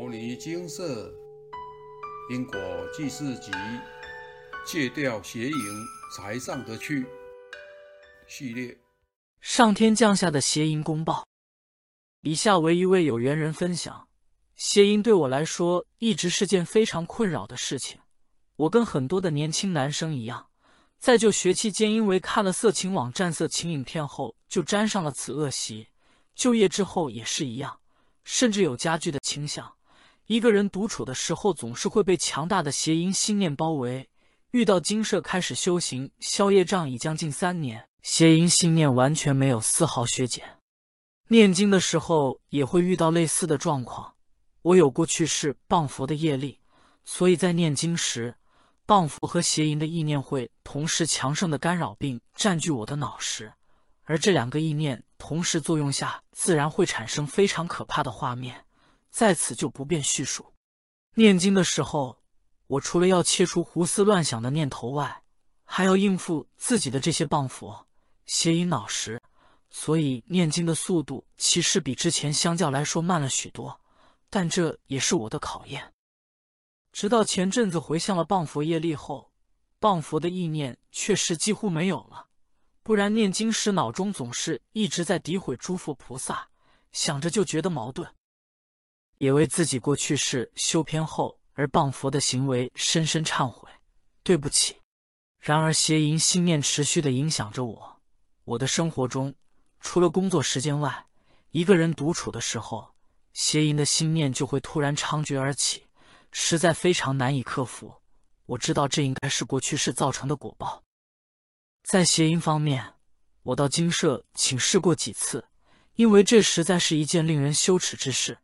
摩尼金色因果记事集戒掉邪淫才上得去系列。上天降下的邪淫公报。以下为一位有缘人分享：邪淫对我来说一直是件非常困扰的事情。我跟很多的年轻男生一样，在就学期间因为看了色情网站、色情影片后，就沾上了此恶习。就业之后也是一样，甚至有加剧的倾向。一个人独处的时候，总是会被强大的邪淫心念包围。遇到金舍开始修行消业障已将近三年，邪淫心念完全没有丝毫削减。念经的时候也会遇到类似的状况。我有过去世谤佛的业力，所以在念经时，谤佛和邪淫的意念会同时强盛的干扰并占据我的脑时，而这两个意念同时作用下，自然会产生非常可怕的画面。在此就不便叙述。念经的时候，我除了要切除胡思乱想的念头外，还要应付自己的这些谤佛、邪淫脑时，所以念经的速度其实比之前相较来说慢了许多。但这也是我的考验。直到前阵子回向了谤佛业力后，谤佛的意念确实几乎没有了。不然念经时脑中总是一直在诋毁诸佛菩萨，想着就觉得矛盾。也为自己过去世修偏后而谤佛的行为深深忏悔，对不起。然而邪淫心念持续的影响着我，我的生活中除了工作时间外，一个人独处的时候，邪淫的心念就会突然猖獗而起，实在非常难以克服。我知道这应该是过去世造成的果报。在邪淫方面，我到精舍请示过几次，因为这实在是一件令人羞耻之事。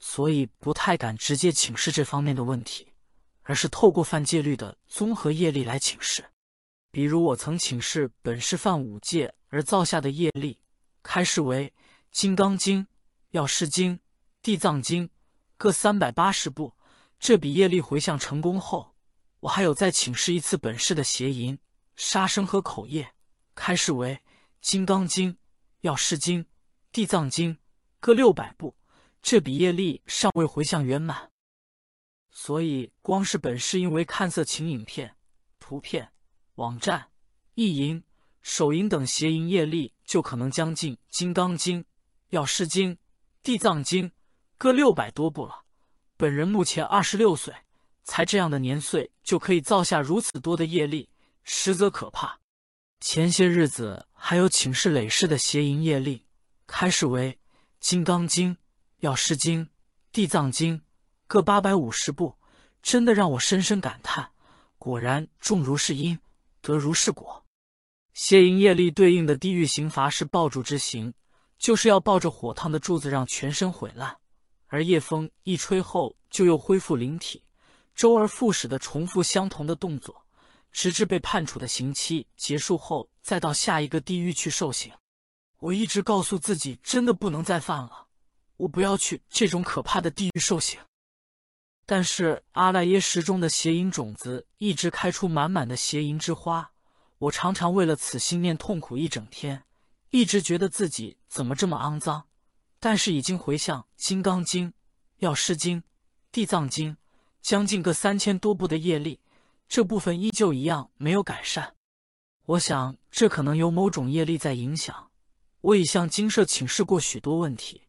所以不太敢直接请示这方面的问题，而是透过犯戒律的综合业力来请示。比如我曾请示本是犯五戒而造下的业力，开示为《金刚经》《药师经》《地藏经》各三百八十部。这笔业力回向成功后，我还有再请示一次本市的邪淫、杀生和口业，开示为《金刚经》《药师经》《地藏经》各六百部。这笔业力尚未回向圆满，所以光是本市因为看色情影片、图片、网站、意淫、手淫等邪淫业力，就可能将近《金刚经》《药师经》《地藏经》各六百多部了。本人目前二十六岁，才这样的年岁就可以造下如此多的业力，实则可怕。前些日子还有请示累世的邪淫业力，开始为《金刚经》。药师经、地藏经各八百五十部，真的让我深深感叹。果然种如是因，得如是果。邪淫业力对应的地狱刑罚是抱柱之刑，就是要抱着火烫的柱子让全身毁烂，而夜风一吹后就又恢复灵体，周而复始的重复相同的动作，直至被判处的刑期结束后，再到下一个地狱去受刑。我一直告诉自己，真的不能再犯了。我不要去这种可怕的地狱受刑，但是阿赖耶识中的邪淫种子一直开出满满的邪淫之花，我常常为了此心念痛苦一整天，一直觉得自己怎么这么肮脏。但是已经回向《金刚经》《药师经》《地藏经》将近个三千多部的业力，这部分依旧一样没有改善。我想这可能有某种业力在影响。我已向金舍请示过许多问题。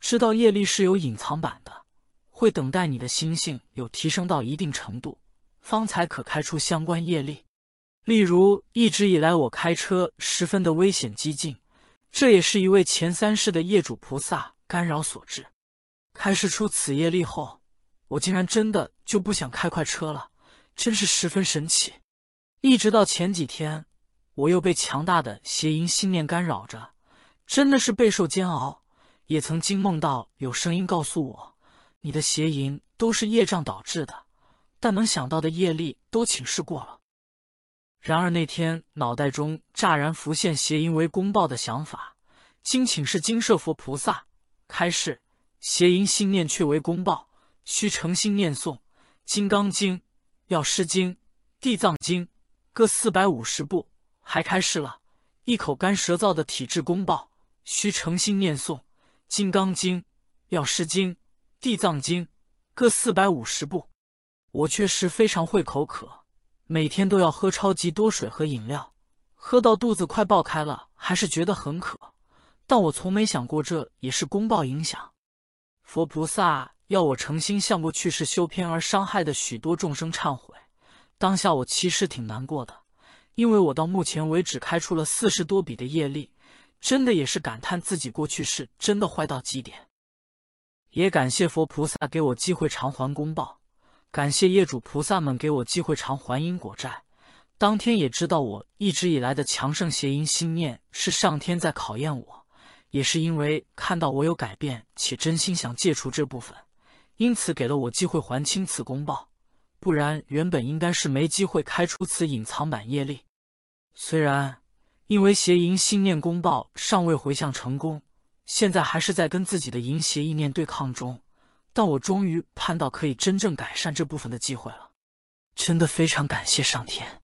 知道业力是有隐藏版的，会等待你的心性有提升到一定程度，方才可开出相关业力。例如，一直以来我开车十分的危险激进，这也是一位前三世的业主菩萨干扰所致。开示出此业力后，我竟然真的就不想开快车了，真是十分神奇。一直到前几天，我又被强大的邪淫信念干扰着，真的是备受煎熬。也曾经梦到有声音告诉我，你的邪淫都是业障导致的，但能想到的业力都请示过了。然而那天脑袋中乍然浮现邪淫为公报的想法，经请示金舍佛菩萨开示，邪淫心念却为公报，需诚心念诵《金刚经》《药师经》《地藏经》各四百五十部，还开示了一口干舌燥的体质公报，需诚心念诵。《金刚经》《药师经》《地藏经》各四百五十部。我确实非常会口渴，每天都要喝超级多水和饮料，喝到肚子快爆开了，还是觉得很渴。但我从没想过这也是公报影响。佛菩萨要我诚心向过去世修偏而伤害的许多众生忏悔。当下我其实挺难过的，因为我到目前为止开出了四十多笔的业力，真的也是感叹自己过去是真的坏到极点。也感谢佛菩萨给我机会偿还公报，感谢业主菩萨们给我机会偿还因果债。当天也知道我一直以来的强盛邪淫心念是上天在考验我。也是因为看到我有改变，且真心想戒除这部分，因此给了我机会还清此公报。不然原本应该是没机会开出此隐藏版业力。虽然因为邪淫心念公报尚未回向成功，现在还是在跟自己的淫邪意念对抗中，但我终于盼到可以真正改善这部分的机会了。真的非常感谢上天。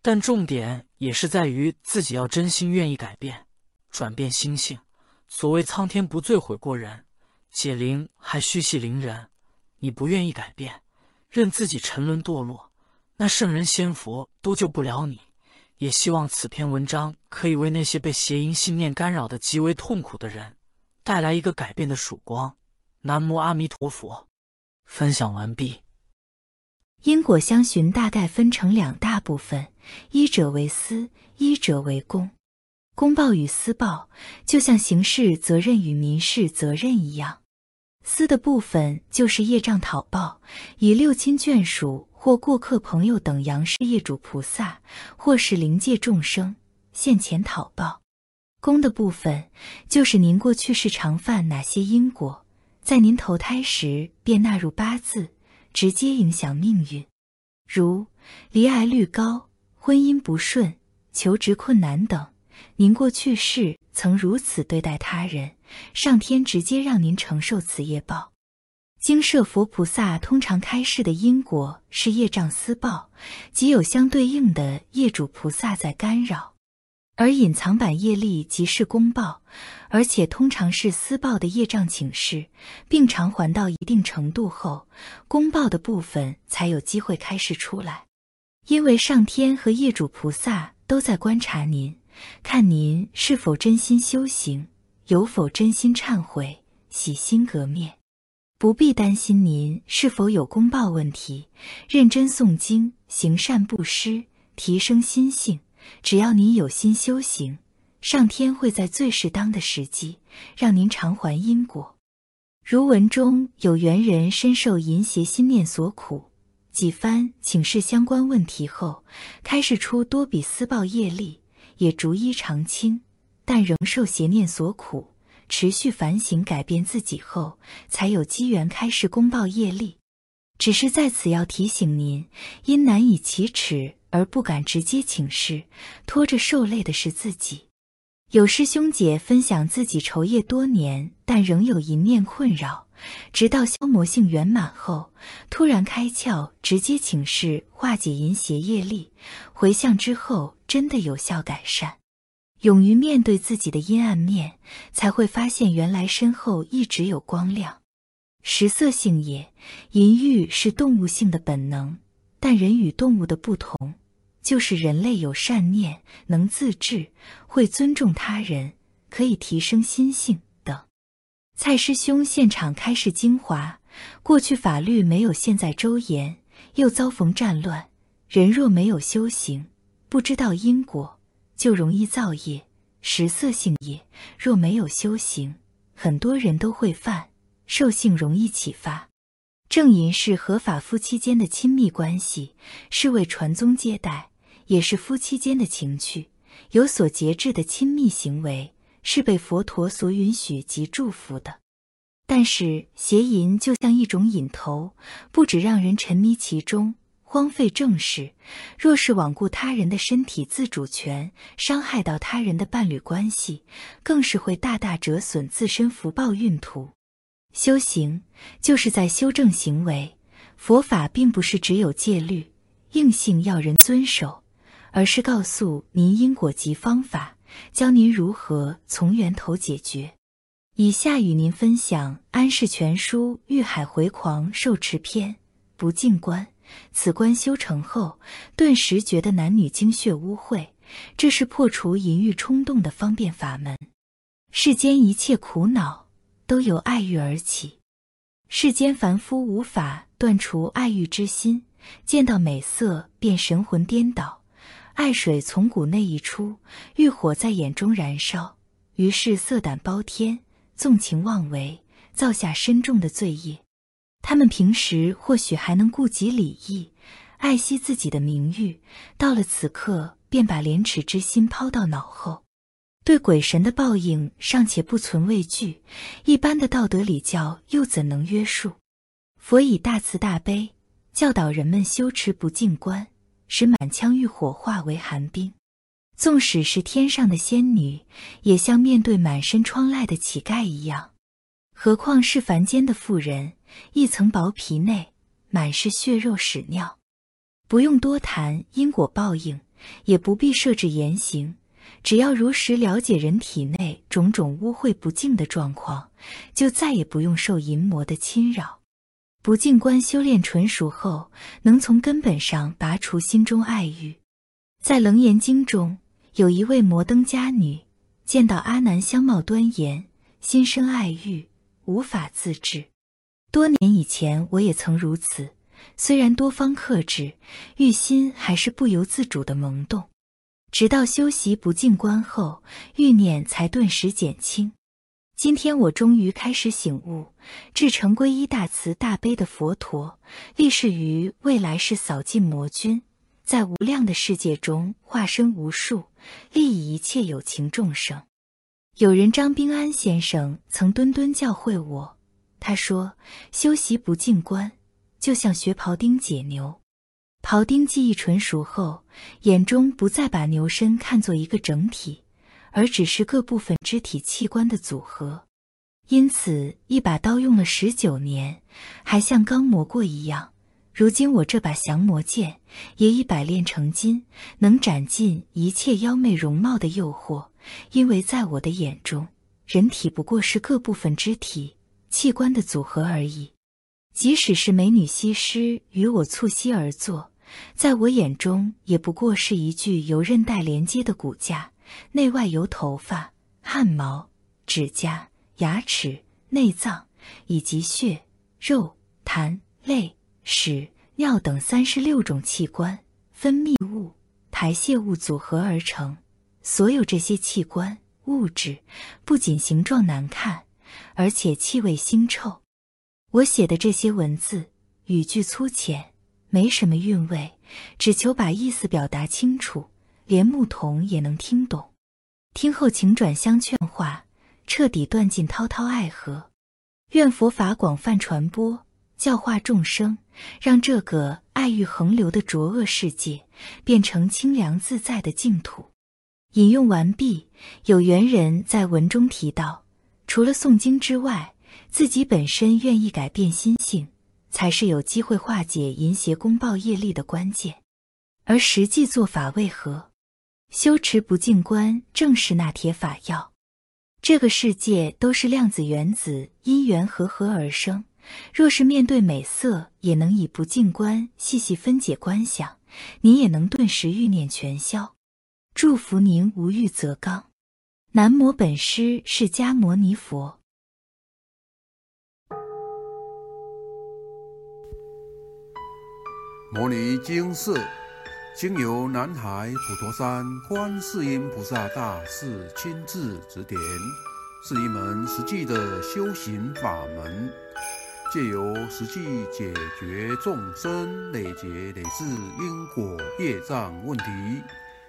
但重点也是在于自己要真心愿意改变。转变心性，所谓苍天不罪悔过人，解铃还须系铃人。你不愿意改变，任自己沉沦堕落，那圣人仙佛都救不了你。也希望此篇文章可以为那些被邪淫信念干扰的极为痛苦的人，带来一个改变的曙光。南无阿弥陀佛。分享完毕。因果相循大概分成两大部分：一者为私，一者为公。公报与私报，就像刑事责任与民事责任一样。私的部分就是业障讨报，以六亲眷属或过客朋友等阳世业主菩萨，或是灵界众生现前讨报。功的部分就是您过去是常犯哪些因果，在您投胎时便纳入八字，直接影响命运，如离癌率高、婚姻不顺、求职困难等。您过去世曾如此对待他人，上天直接让您承受此业报。经设佛菩萨通常开示的因果是业障私报，即有相对应的业主菩萨在干扰；而隐藏版业力即是公报，而且通常是私报的业障请示，并偿还到一定程度后，公报的部分才有机会开示出来。因为上天和业主菩萨都在观察您。看您是否真心修行，有否真心忏悔、洗心革面，不必担心您是否有公报问题。认真诵经、行善布施，提升心性，只要您有心修行，上天会在最适当的时机让您偿还因果。如文中有缘人深受淫邪心念所苦，几番请示相关问题后，开示出多笔私报业力。也逐一偿清，但仍受邪念所苦，持续反省改变自己后，才有机缘开示公报业力。只是在此要提醒您，因难以启齿而不敢直接请示，拖着受累的是自己。有师兄姐分享自己筹业多年，但仍有一念困扰，直到消磨性圆满后，突然开窍，直接请示化解淫邪业力，回向之后。真的有效改善，勇于面对自己的阴暗面，才会发现原来身后一直有光亮。食色性也，淫欲是动物性的本能，但人与动物的不同，就是人类有善念，能自制，会尊重他人，可以提升心性等。蔡师兄现场开示精华：过去法律没有现在周严，又遭逢战乱，人若没有修行。不知道因果，就容易造业。食色性也，若没有修行，很多人都会犯，兽性容易启发。正淫是合法夫妻间的亲密关系，是为传宗接代，也是夫妻间的情趣，有所节制的亲密行为，是被佛陀所允许及祝福的。但是邪淫就像一种瘾头，不止让人沉迷其中。荒废正事，若是罔顾他人的身体自主权，伤害到他人的伴侣关系，更是会大大折损自身福报运途。修行就是在修正行为，佛法并不是只有戒律硬性要人遵守，而是告诉您因果及方法，教您如何从源头解决。以下与您分享《安世全书·遇海回狂受持篇》不净观。此观修成后，顿时觉得男女精血污秽，这是破除淫欲冲动的方便法门。世间一切苦恼都由爱欲而起，世间凡夫无法断除爱欲之心，见到美色便神魂颠倒，爱水从骨内溢出，欲火在眼中燃烧，于是色胆包天，纵情妄为，造下深重的罪业。他们平时或许还能顾及礼义，爱惜自己的名誉，到了此刻便把廉耻之心抛到脑后，对鬼神的报应尚且不存畏惧，一般的道德礼教又怎能约束？佛以大慈大悲教导人们修持不净观，使满腔欲火化为寒冰。纵使是天上的仙女，也像面对满身疮痍的乞丐一样，何况是凡间的妇人？一层薄皮内满是血肉屎尿，不用多谈因果报应，也不必设置言行，只要如实了解人体内种种污秽不净的状况，就再也不用受淫魔的侵扰。不净观修炼纯熟后，能从根本上拔除心中爱欲。在《楞严经》中，有一位摩登伽女，见到阿难相貌端严，心生爱欲，无法自制。多年以前，我也曾如此。虽然多方克制，欲心还是不由自主的萌动。直到修习不净观后，欲念才顿时减轻。今天我终于开始醒悟，至诚皈依大慈大悲的佛陀，立誓于未来世扫尽魔君，在无量的世界中化身无数，利益一切有情众生。有人张冰安先生曾敦敦教诲我。他说：“修习不净观，就像学庖丁解牛。庖丁技艺纯熟后，眼中不再把牛身看作一个整体，而只是各部分肢体器官的组合。因此，一把刀用了十九年，还像刚磨过一样。如今我这把降魔剑也已百炼成金，能斩尽一切妖媚容貌的诱惑。因为在我的眼中，人体不过是各部分肢体。”器官的组合而已，即使是美女西施与我促膝而坐，在我眼中也不过是一具由韧带连接的骨架，内外有头发、汗毛、指甲、牙齿、内脏以及血、肉、痰、泪、屎、尿等三十六种器官、分泌物、排泄物组合而成。所有这些器官物质，不仅形状难看。而且气味腥臭，我写的这些文字语句粗浅，没什么韵味，只求把意思表达清楚，连牧童也能听懂。听后请转相劝化，彻底断尽滔滔爱河。愿佛法广泛传播，教化众生，让这个爱欲横流的浊恶世界变成清凉自在的净土。引用完毕。有缘人在文中提到。除了诵经之外，自己本身愿意改变心性，才是有机会化解淫邪公报业力的关键。而实际做法为何？修持不净观正是那铁法药。这个世界都是量子原子因缘合合而生，若是面对美色也能以不净观细细分解观想，你也能顿时欲念全消。祝福您无欲则刚。南无本师释迦牟尼佛。摩尼经寺经由南海普陀山观世音菩萨大士亲自指点，是一门实际的修行法门，借由实际解决众生累劫累世因果业障问题，